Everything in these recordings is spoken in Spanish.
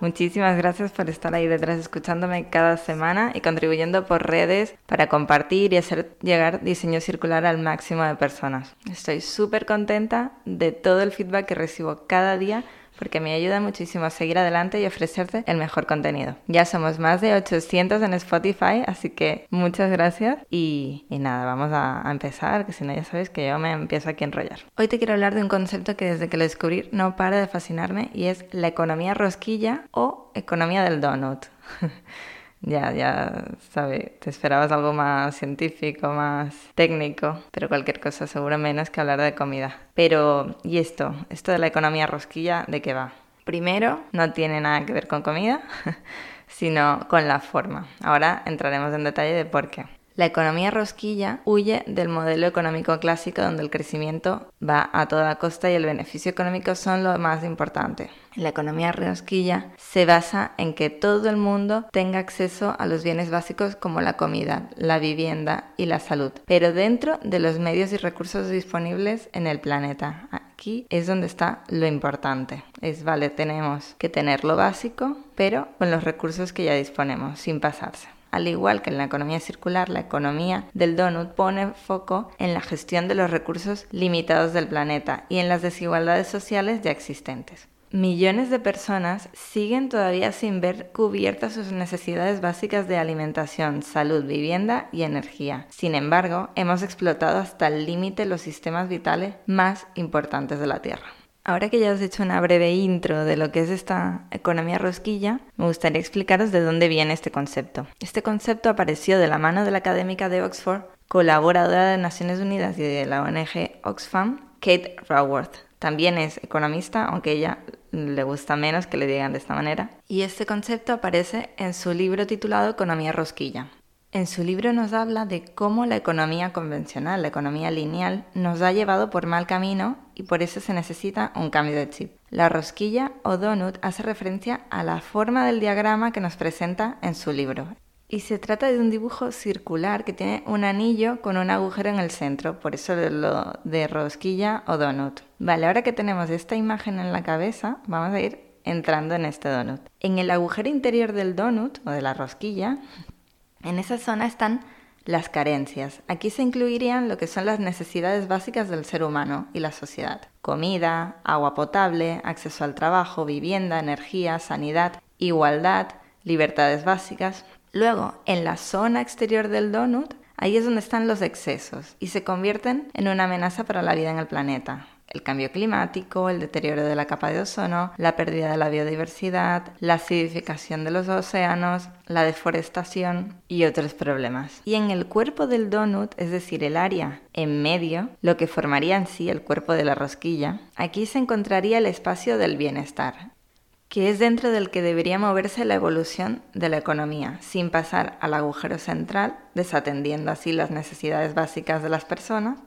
Muchísimas gracias por estar ahí detrás escuchándome cada semana y contribuyendo por redes para compartir y hacer llegar diseño circular al máximo de personas. Estoy súper contenta de todo el feedback que recibo cada día porque me ayuda muchísimo a seguir adelante y ofrecerte el mejor contenido. Ya somos más de 800 en Spotify, así que muchas gracias y, nada, vamos a, a, empezar, que si no ya sabes que yo me empiezo aquí a enrollar. Hoy te quiero hablar de un concepto que desde que lo descubrí no para de fascinarme y es la economía rosquilla o economía del donut. Ya, ya, sabe, te esperabas algo más científico, más técnico, pero cualquier cosa seguro menos que hablar de comida. Pero, ¿y esto? Esto de la economía rosquilla, ¿de qué va? Primero, no tiene nada que ver con comida, sino con la forma. Ahora entraremos en detalle de por qué. La economía rosquilla huye del modelo económico clásico donde el crecimiento va a toda costa y el beneficio económico son lo más importante. La economía rosquilla se basa en que todo el mundo tenga acceso a los bienes básicos como la comida, la vivienda y la salud, pero dentro de los medios y recursos disponibles en el planeta. Aquí es donde está lo importante. Es, vale, tenemos que tener lo básico, pero con los recursos que ya disponemos, sin pasarse. Al igual que en la economía circular, la economía del donut pone foco en la gestión de los recursos limitados del planeta y en las desigualdades sociales ya existentes. Millones de personas siguen todavía sin ver cubiertas sus necesidades básicas de alimentación, salud, vivienda y energía. Sin embargo, hemos explotado hasta el límite los sistemas vitales más importantes de la Tierra. Ahora que ya os he hecho una breve intro de lo que es esta economía rosquilla, me gustaría explicaros de dónde viene este concepto. Este concepto apareció de la mano de la académica de Oxford, colaboradora de Naciones Unidas y de la ONG Oxfam, Kate Raworth. También es economista, aunque ella le gusta menos que le digan de esta manera. Y este concepto aparece en su libro titulado Economía Rosquilla. En su libro nos habla de cómo la economía convencional, la economía lineal, nos ha llevado por mal camino y por eso se necesita un cambio de chip. La rosquilla o donut hace referencia a la forma del diagrama que nos presenta en su libro. Y se trata de un dibujo circular que tiene un anillo con un agujero en el centro, por eso lo de rosquilla o donut. Vale, ahora que tenemos esta imagen en la cabeza, vamos a ir entrando en este donut. En el agujero interior del donut o de la rosquilla en esa zona están las carencias. Aquí se incluirían lo que son las necesidades básicas del ser humano y la sociedad. Comida, agua potable, acceso al trabajo, vivienda, energía, sanidad, igualdad, libertades básicas. Luego, en la zona exterior del donut, ahí es donde están los excesos y se convierten en una amenaza para la vida en el planeta el cambio climático, el deterioro de la capa de ozono, la pérdida de la biodiversidad, la acidificación de los océanos, la deforestación y otros problemas. Y en el cuerpo del donut, es decir, el área en medio, lo que formaría en sí el cuerpo de la rosquilla, aquí se encontraría el espacio del bienestar, que es dentro del que debería moverse la evolución de la economía, sin pasar al agujero central, desatendiendo así las necesidades básicas de las personas,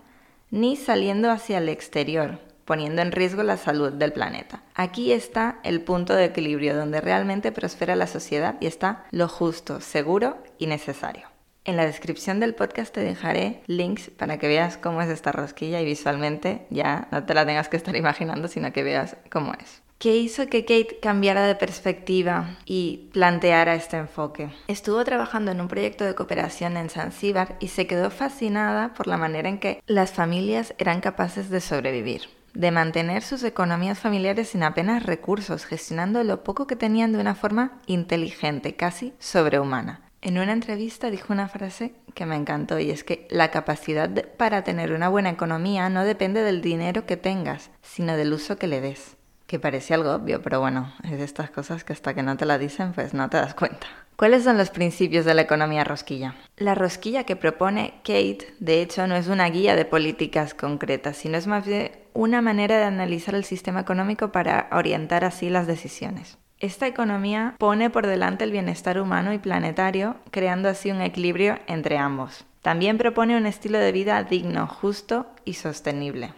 ni saliendo hacia el exterior, poniendo en riesgo la salud del planeta. Aquí está el punto de equilibrio donde realmente prospera la sociedad y está lo justo, seguro y necesario. En la descripción del podcast te dejaré links para que veas cómo es esta rosquilla y visualmente ya no te la tengas que estar imaginando, sino que veas cómo es. ¿Qué hizo que Kate cambiara de perspectiva y planteara este enfoque? Estuvo trabajando en un proyecto de cooperación en Zanzíbar y se quedó fascinada por la manera en que las familias eran capaces de sobrevivir de mantener sus economías familiares sin apenas recursos, gestionando lo poco que tenían de una forma inteligente, casi sobrehumana. En una entrevista dijo una frase que me encantó y es que la capacidad para tener una buena economía no depende del dinero que tengas, sino del uso que le des que parece algo obvio, pero bueno, es de estas cosas que hasta que no te la dicen, pues no te das cuenta. ¿Cuáles son los principios de la economía rosquilla? La rosquilla que propone Kate, de hecho, no es una guía de políticas concretas, sino es más bien una manera de analizar el sistema económico para orientar así las decisiones. Esta economía pone por delante el bienestar humano y planetario, creando así un equilibrio entre ambos. También propone un estilo de vida digno, justo y sostenible.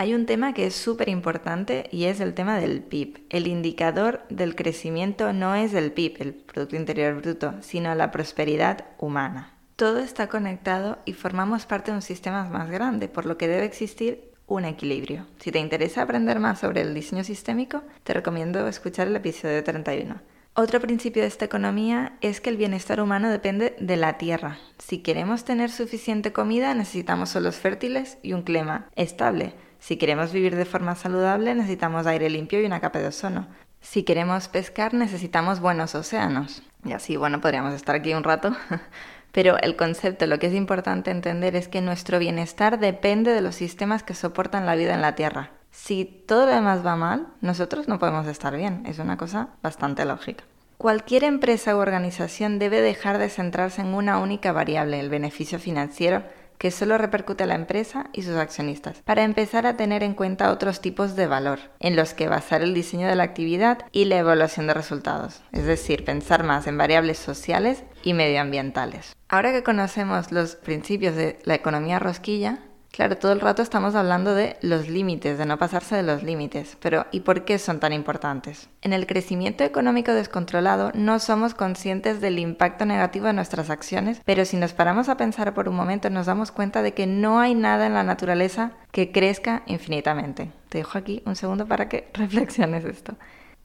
Hay un tema que es súper importante y es el tema del PIB. El indicador del crecimiento no es el PIB, el Producto Interior Bruto, sino la prosperidad humana. Todo está conectado y formamos parte de un sistema más grande, por lo que debe existir un equilibrio. Si te interesa aprender más sobre el diseño sistémico, te recomiendo escuchar el episodio 31. Otro principio de esta economía es que el bienestar humano depende de la tierra. Si queremos tener suficiente comida, necesitamos suelos fértiles y un clima estable. Si queremos vivir de forma saludable, necesitamos aire limpio y una capa de ozono. Si queremos pescar, necesitamos buenos océanos. Y así, bueno, podríamos estar aquí un rato. Pero el concepto, lo que es importante entender es que nuestro bienestar depende de los sistemas que soportan la vida en la Tierra. Si todo lo demás va mal, nosotros no podemos estar bien. Es una cosa bastante lógica. Cualquier empresa u organización debe dejar de centrarse en una única variable, el beneficio financiero, que solo repercute a la empresa y sus accionistas, para empezar a tener en cuenta otros tipos de valor, en los que basar el diseño de la actividad y la evaluación de resultados, es decir, pensar más en variables sociales y medioambientales. Ahora que conocemos los principios de la economía rosquilla, Claro, todo el rato estamos hablando de los límites, de no pasarse de los límites, pero ¿y por qué son tan importantes? En el crecimiento económico descontrolado no somos conscientes del impacto negativo de nuestras acciones, pero si nos paramos a pensar por un momento nos damos cuenta de que no hay nada en la naturaleza que crezca infinitamente. Te dejo aquí un segundo para que reflexiones esto.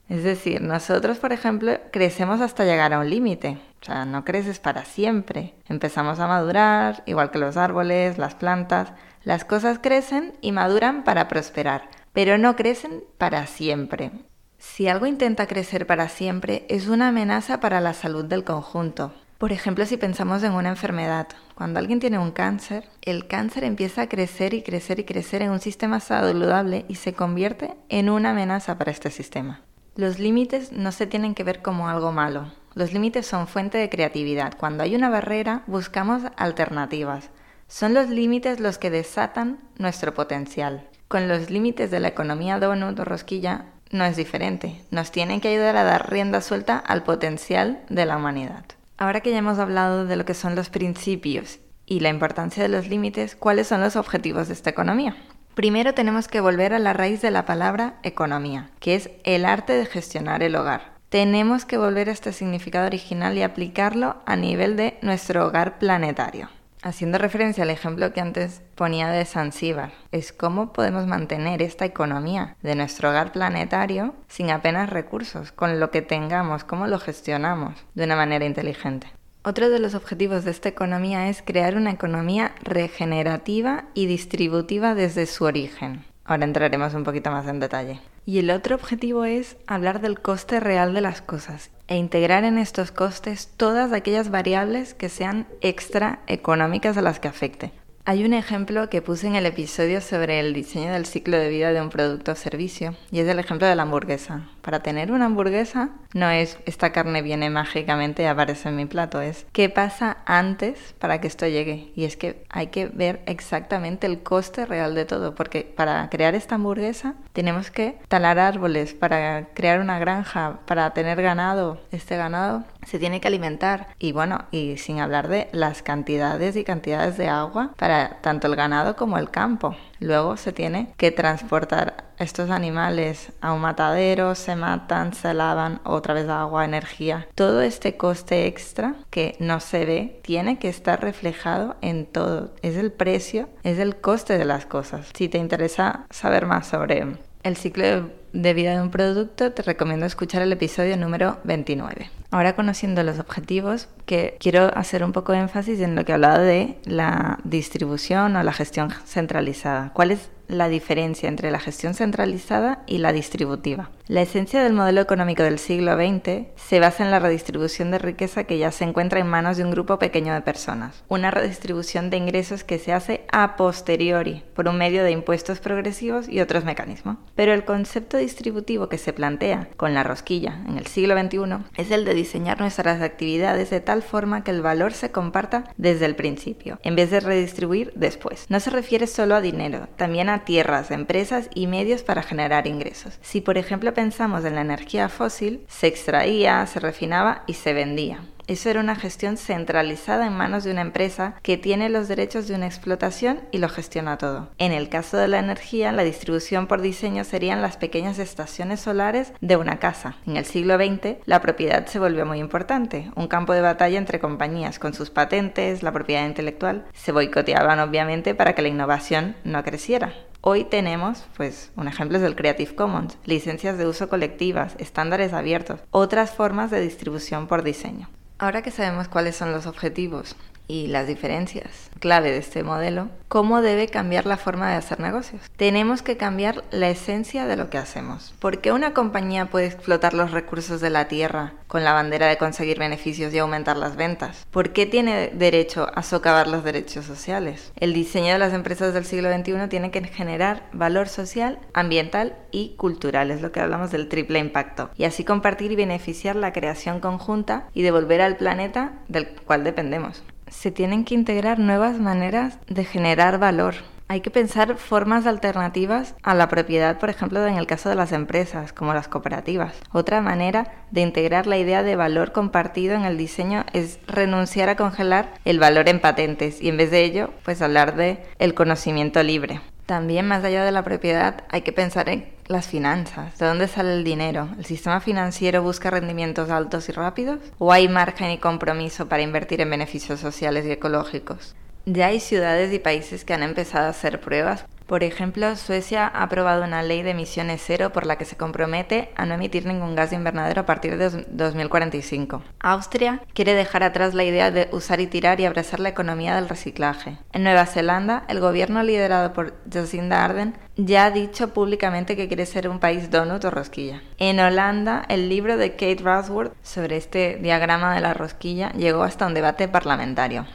Es decir, nosotros, por ejemplo, crecemos hasta llegar a un límite. O sea, no creces para siempre. Empezamos a madurar, igual que los árboles, las plantas, las cosas crecen y maduran para prosperar, pero no crecen para siempre. Si algo intenta crecer para siempre, es una amenaza para la salud del conjunto. Por ejemplo, si pensamos en una enfermedad, cuando alguien tiene un cáncer, el cáncer empieza a crecer y crecer y crecer en un sistema saludable y se convierte en una amenaza para este sistema. Los límites no se tienen que ver como algo malo. Los límites son fuente de creatividad. Cuando hay una barrera, buscamos alternativas. Son los límites los que desatan nuestro potencial. Con los límites de la economía donut o rosquilla no es diferente. Nos tienen que ayudar a dar rienda suelta al potencial de la humanidad. Ahora que ya hemos hablado de lo que son los principios y la importancia de los límites, ¿cuáles son los objetivos de esta economía? Primero tenemos que volver a la raíz de la palabra economía, que es el arte de gestionar el hogar. Tenemos que volver a este significado original y aplicarlo a nivel de nuestro hogar planetario haciendo referencia al ejemplo que antes ponía de Zanzíbar, es cómo podemos mantener esta economía de nuestro hogar planetario sin apenas recursos, con lo que tengamos, cómo lo gestionamos de una manera inteligente. Otro de los objetivos de esta economía es crear una economía regenerativa y distributiva desde su origen. Ahora entraremos un poquito más en detalle. Y el otro objetivo es hablar del coste real de las cosas e integrar en estos costes todas aquellas variables que sean extra económicas a las que afecte. Hay un ejemplo que puse en el episodio sobre el diseño del ciclo de vida de un producto o servicio y es el ejemplo de la hamburguesa. Para tener una hamburguesa no es esta carne viene mágicamente y aparece en mi plato, es qué pasa antes para que esto llegue. Y es que hay que ver exactamente el coste real de todo, porque para crear esta hamburguesa tenemos que talar árboles, para crear una granja, para tener ganado. Este ganado se tiene que alimentar y bueno, y sin hablar de las cantidades y cantidades de agua para tanto el ganado como el campo. Luego se tiene que transportar estos animales a un matadero, se matan, se lavan, otra vez agua, energía. Todo este coste extra que no se ve tiene que estar reflejado en todo. Es el precio, es el coste de las cosas. Si te interesa saber más sobre el ciclo de vida de un producto, te recomiendo escuchar el episodio número 29. Ahora conociendo los objetivos, que quiero hacer un poco de énfasis en lo que hablaba de la distribución o la gestión centralizada. ¿Cuál es la diferencia entre la gestión centralizada y la distributiva. La esencia del modelo económico del siglo XX se basa en la redistribución de riqueza que ya se encuentra en manos de un grupo pequeño de personas, una redistribución de ingresos que se hace a posteriori por un medio de impuestos progresivos y otros mecanismos. Pero el concepto distributivo que se plantea con la rosquilla en el siglo XXI es el de diseñar nuestras actividades de tal forma que el valor se comparta desde el principio, en vez de redistribuir después. No se refiere solo a dinero, también a tierras, empresas y medios para generar ingresos. Si por ejemplo pensamos en la energía fósil, se extraía, se refinaba y se vendía. Eso era una gestión centralizada en manos de una empresa que tiene los derechos de una explotación y lo gestiona todo. En el caso de la energía, la distribución por diseño serían las pequeñas estaciones solares de una casa. En el siglo XX, la propiedad se volvió muy importante, un campo de batalla entre compañías con sus patentes, la propiedad intelectual. Se boicoteaban obviamente para que la innovación no creciera. Hoy tenemos, pues, un ejemplo es el Creative Commons, licencias de uso colectivas, estándares abiertos, otras formas de distribución por diseño. Ahora que sabemos cuáles son los objetivos y las diferencias clave de este modelo, ¿cómo debe cambiar la forma de hacer negocios? Tenemos que cambiar la esencia de lo que hacemos. ¿Por qué una compañía puede explotar los recursos de la tierra con la bandera de conseguir beneficios y aumentar las ventas? ¿Por qué tiene derecho a socavar los derechos sociales? El diseño de las empresas del siglo XXI tiene que generar valor social, ambiental y cultural, es lo que hablamos del triple impacto, y así compartir y beneficiar la creación conjunta y devolver al planeta del cual dependemos se tienen que integrar nuevas maneras de generar valor. Hay que pensar formas alternativas a la propiedad, por ejemplo, en el caso de las empresas, como las cooperativas. Otra manera de integrar la idea de valor compartido en el diseño es renunciar a congelar el valor en patentes y en vez de ello, pues hablar de el conocimiento libre. También más allá de la propiedad hay que pensar en las finanzas. ¿De dónde sale el dinero? ¿El sistema financiero busca rendimientos altos y rápidos? ¿O hay margen y compromiso para invertir en beneficios sociales y ecológicos? Ya hay ciudades y países que han empezado a hacer pruebas por ejemplo, Suecia ha aprobado una ley de emisiones cero por la que se compromete a no emitir ningún gas de invernadero a partir de 2045. Austria quiere dejar atrás la idea de usar y tirar y abrazar la economía del reciclaje. En Nueva Zelanda, el gobierno liderado por Jacinda Ardern ya ha dicho públicamente que quiere ser un país donut o rosquilla. En Holanda, el libro de Kate Rathworth sobre este diagrama de la rosquilla llegó hasta un debate parlamentario.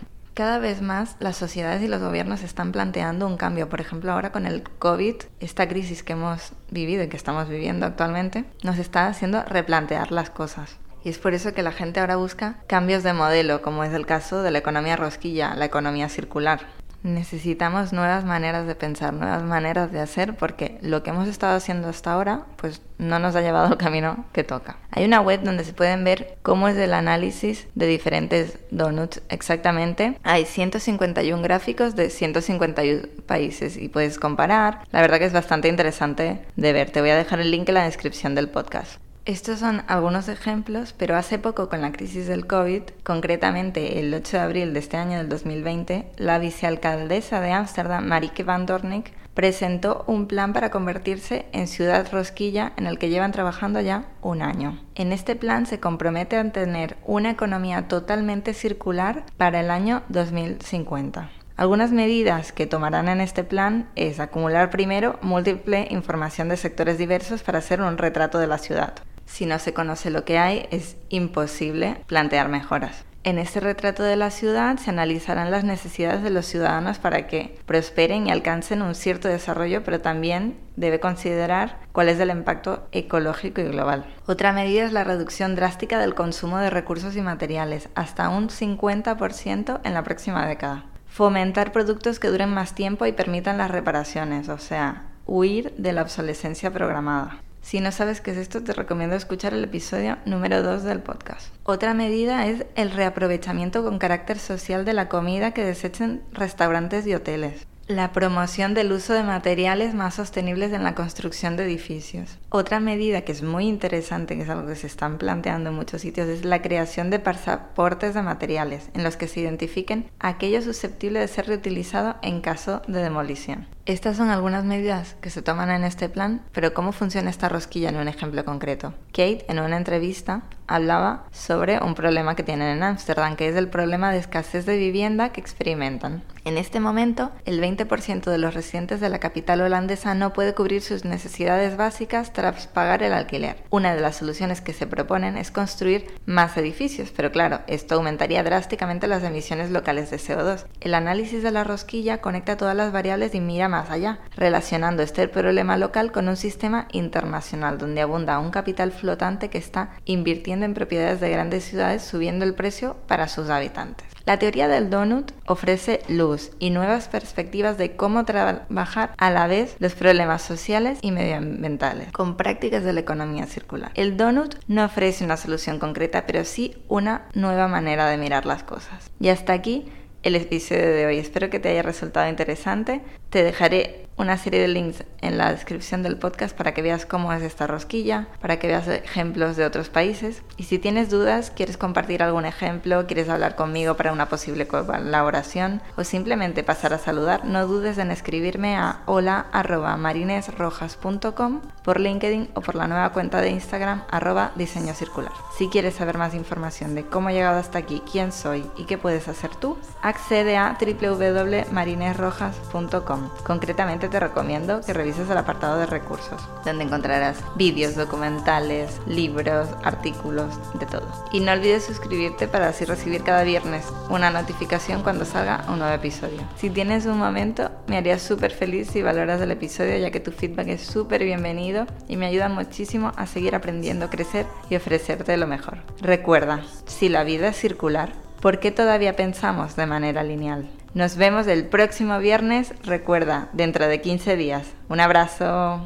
Cada vez más las sociedades y los gobiernos están planteando un cambio. Por ejemplo, ahora con el COVID, esta crisis que hemos vivido y que estamos viviendo actualmente, nos está haciendo replantear las cosas. Y es por eso que la gente ahora busca cambios de modelo, como es el caso de la economía rosquilla, la economía circular. Necesitamos nuevas maneras de pensar, nuevas maneras de hacer, porque lo que hemos estado haciendo hasta ahora, pues no nos ha llevado al camino que toca. Hay una web donde se pueden ver cómo es el análisis de diferentes donuts exactamente. Hay 151 gráficos de 151 países y puedes comparar. La verdad que es bastante interesante de ver. Te voy a dejar el link en la descripción del podcast. Estos son algunos ejemplos, pero hace poco con la crisis del COVID, concretamente el 8 de abril de este año del 2020, la vicealcaldesa de Ámsterdam, Marike van Dornik, presentó un plan para convertirse en ciudad rosquilla en el que llevan trabajando ya un año. En este plan se compromete a tener una economía totalmente circular para el año 2050. Algunas medidas que tomarán en este plan es acumular primero múltiple información de sectores diversos para hacer un retrato de la ciudad. Si no se conoce lo que hay, es imposible plantear mejoras. En este retrato de la ciudad se analizarán las necesidades de los ciudadanos para que prosperen y alcancen un cierto desarrollo, pero también debe considerar cuál es el impacto ecológico y global. Otra medida es la reducción drástica del consumo de recursos y materiales, hasta un 50% en la próxima década. Fomentar productos que duren más tiempo y permitan las reparaciones, o sea, huir de la obsolescencia programada. Si no sabes qué es esto, te recomiendo escuchar el episodio número 2 del podcast. Otra medida es el reaprovechamiento con carácter social de la comida que desechen restaurantes y hoteles. La promoción del uso de materiales más sostenibles en la construcción de edificios. Otra medida que es muy interesante, que es algo que se están planteando en muchos sitios, es la creación de pasaportes de materiales, en los que se identifiquen aquello susceptible de ser reutilizado en caso de demolición. Estas son algunas medidas que se toman en este plan, pero ¿cómo funciona esta rosquilla en un ejemplo concreto? Kate, en una entrevista, hablaba sobre un problema que tienen en Ámsterdam, que es el problema de escasez de vivienda que experimentan. En este momento, el 20% de los residentes de la capital holandesa no puede cubrir sus necesidades básicas tras pagar el alquiler. Una de las soluciones que se proponen es construir más edificios, pero claro, esto aumentaría drásticamente las emisiones locales de CO2. El análisis de la rosquilla conecta todas las variables y mira más allá, relacionando este problema local con un sistema internacional donde abunda un capital flotante que está invirtiendo en propiedades de grandes ciudades subiendo el precio para sus habitantes. La teoría del donut ofrece luz y nuevas perspectivas de cómo trabajar a la vez los problemas sociales y medioambientales con prácticas de la economía circular. El donut no ofrece una solución concreta, pero sí una nueva manera de mirar las cosas. Y hasta aquí el episodio de hoy. Espero que te haya resultado interesante. Te dejaré una serie de links en la descripción del podcast para que veas cómo es esta rosquilla, para que veas ejemplos de otros países. Y si tienes dudas, quieres compartir algún ejemplo, quieres hablar conmigo para una posible colaboración o simplemente pasar a saludar, no dudes en escribirme a hola.marinesrojas.com por LinkedIn o por la nueva cuenta de Instagram arroba diseño circular. Si quieres saber más información de cómo he llegado hasta aquí, quién soy y qué puedes hacer tú, accede a www.marinesrojas.com. Concretamente te recomiendo que revises el apartado de recursos, donde encontrarás vídeos, documentales, libros, artículos, de todo. Y no olvides suscribirte para así recibir cada viernes una notificación cuando salga un nuevo episodio. Si tienes un momento, me haría súper feliz si valoras el episodio, ya que tu feedback es súper bienvenido y me ayuda muchísimo a seguir aprendiendo, crecer y ofrecerte lo mejor. Recuerda, si la vida es circular, ¿por qué todavía pensamos de manera lineal? Nos vemos el próximo viernes, recuerda, dentro de 15 días. Un abrazo.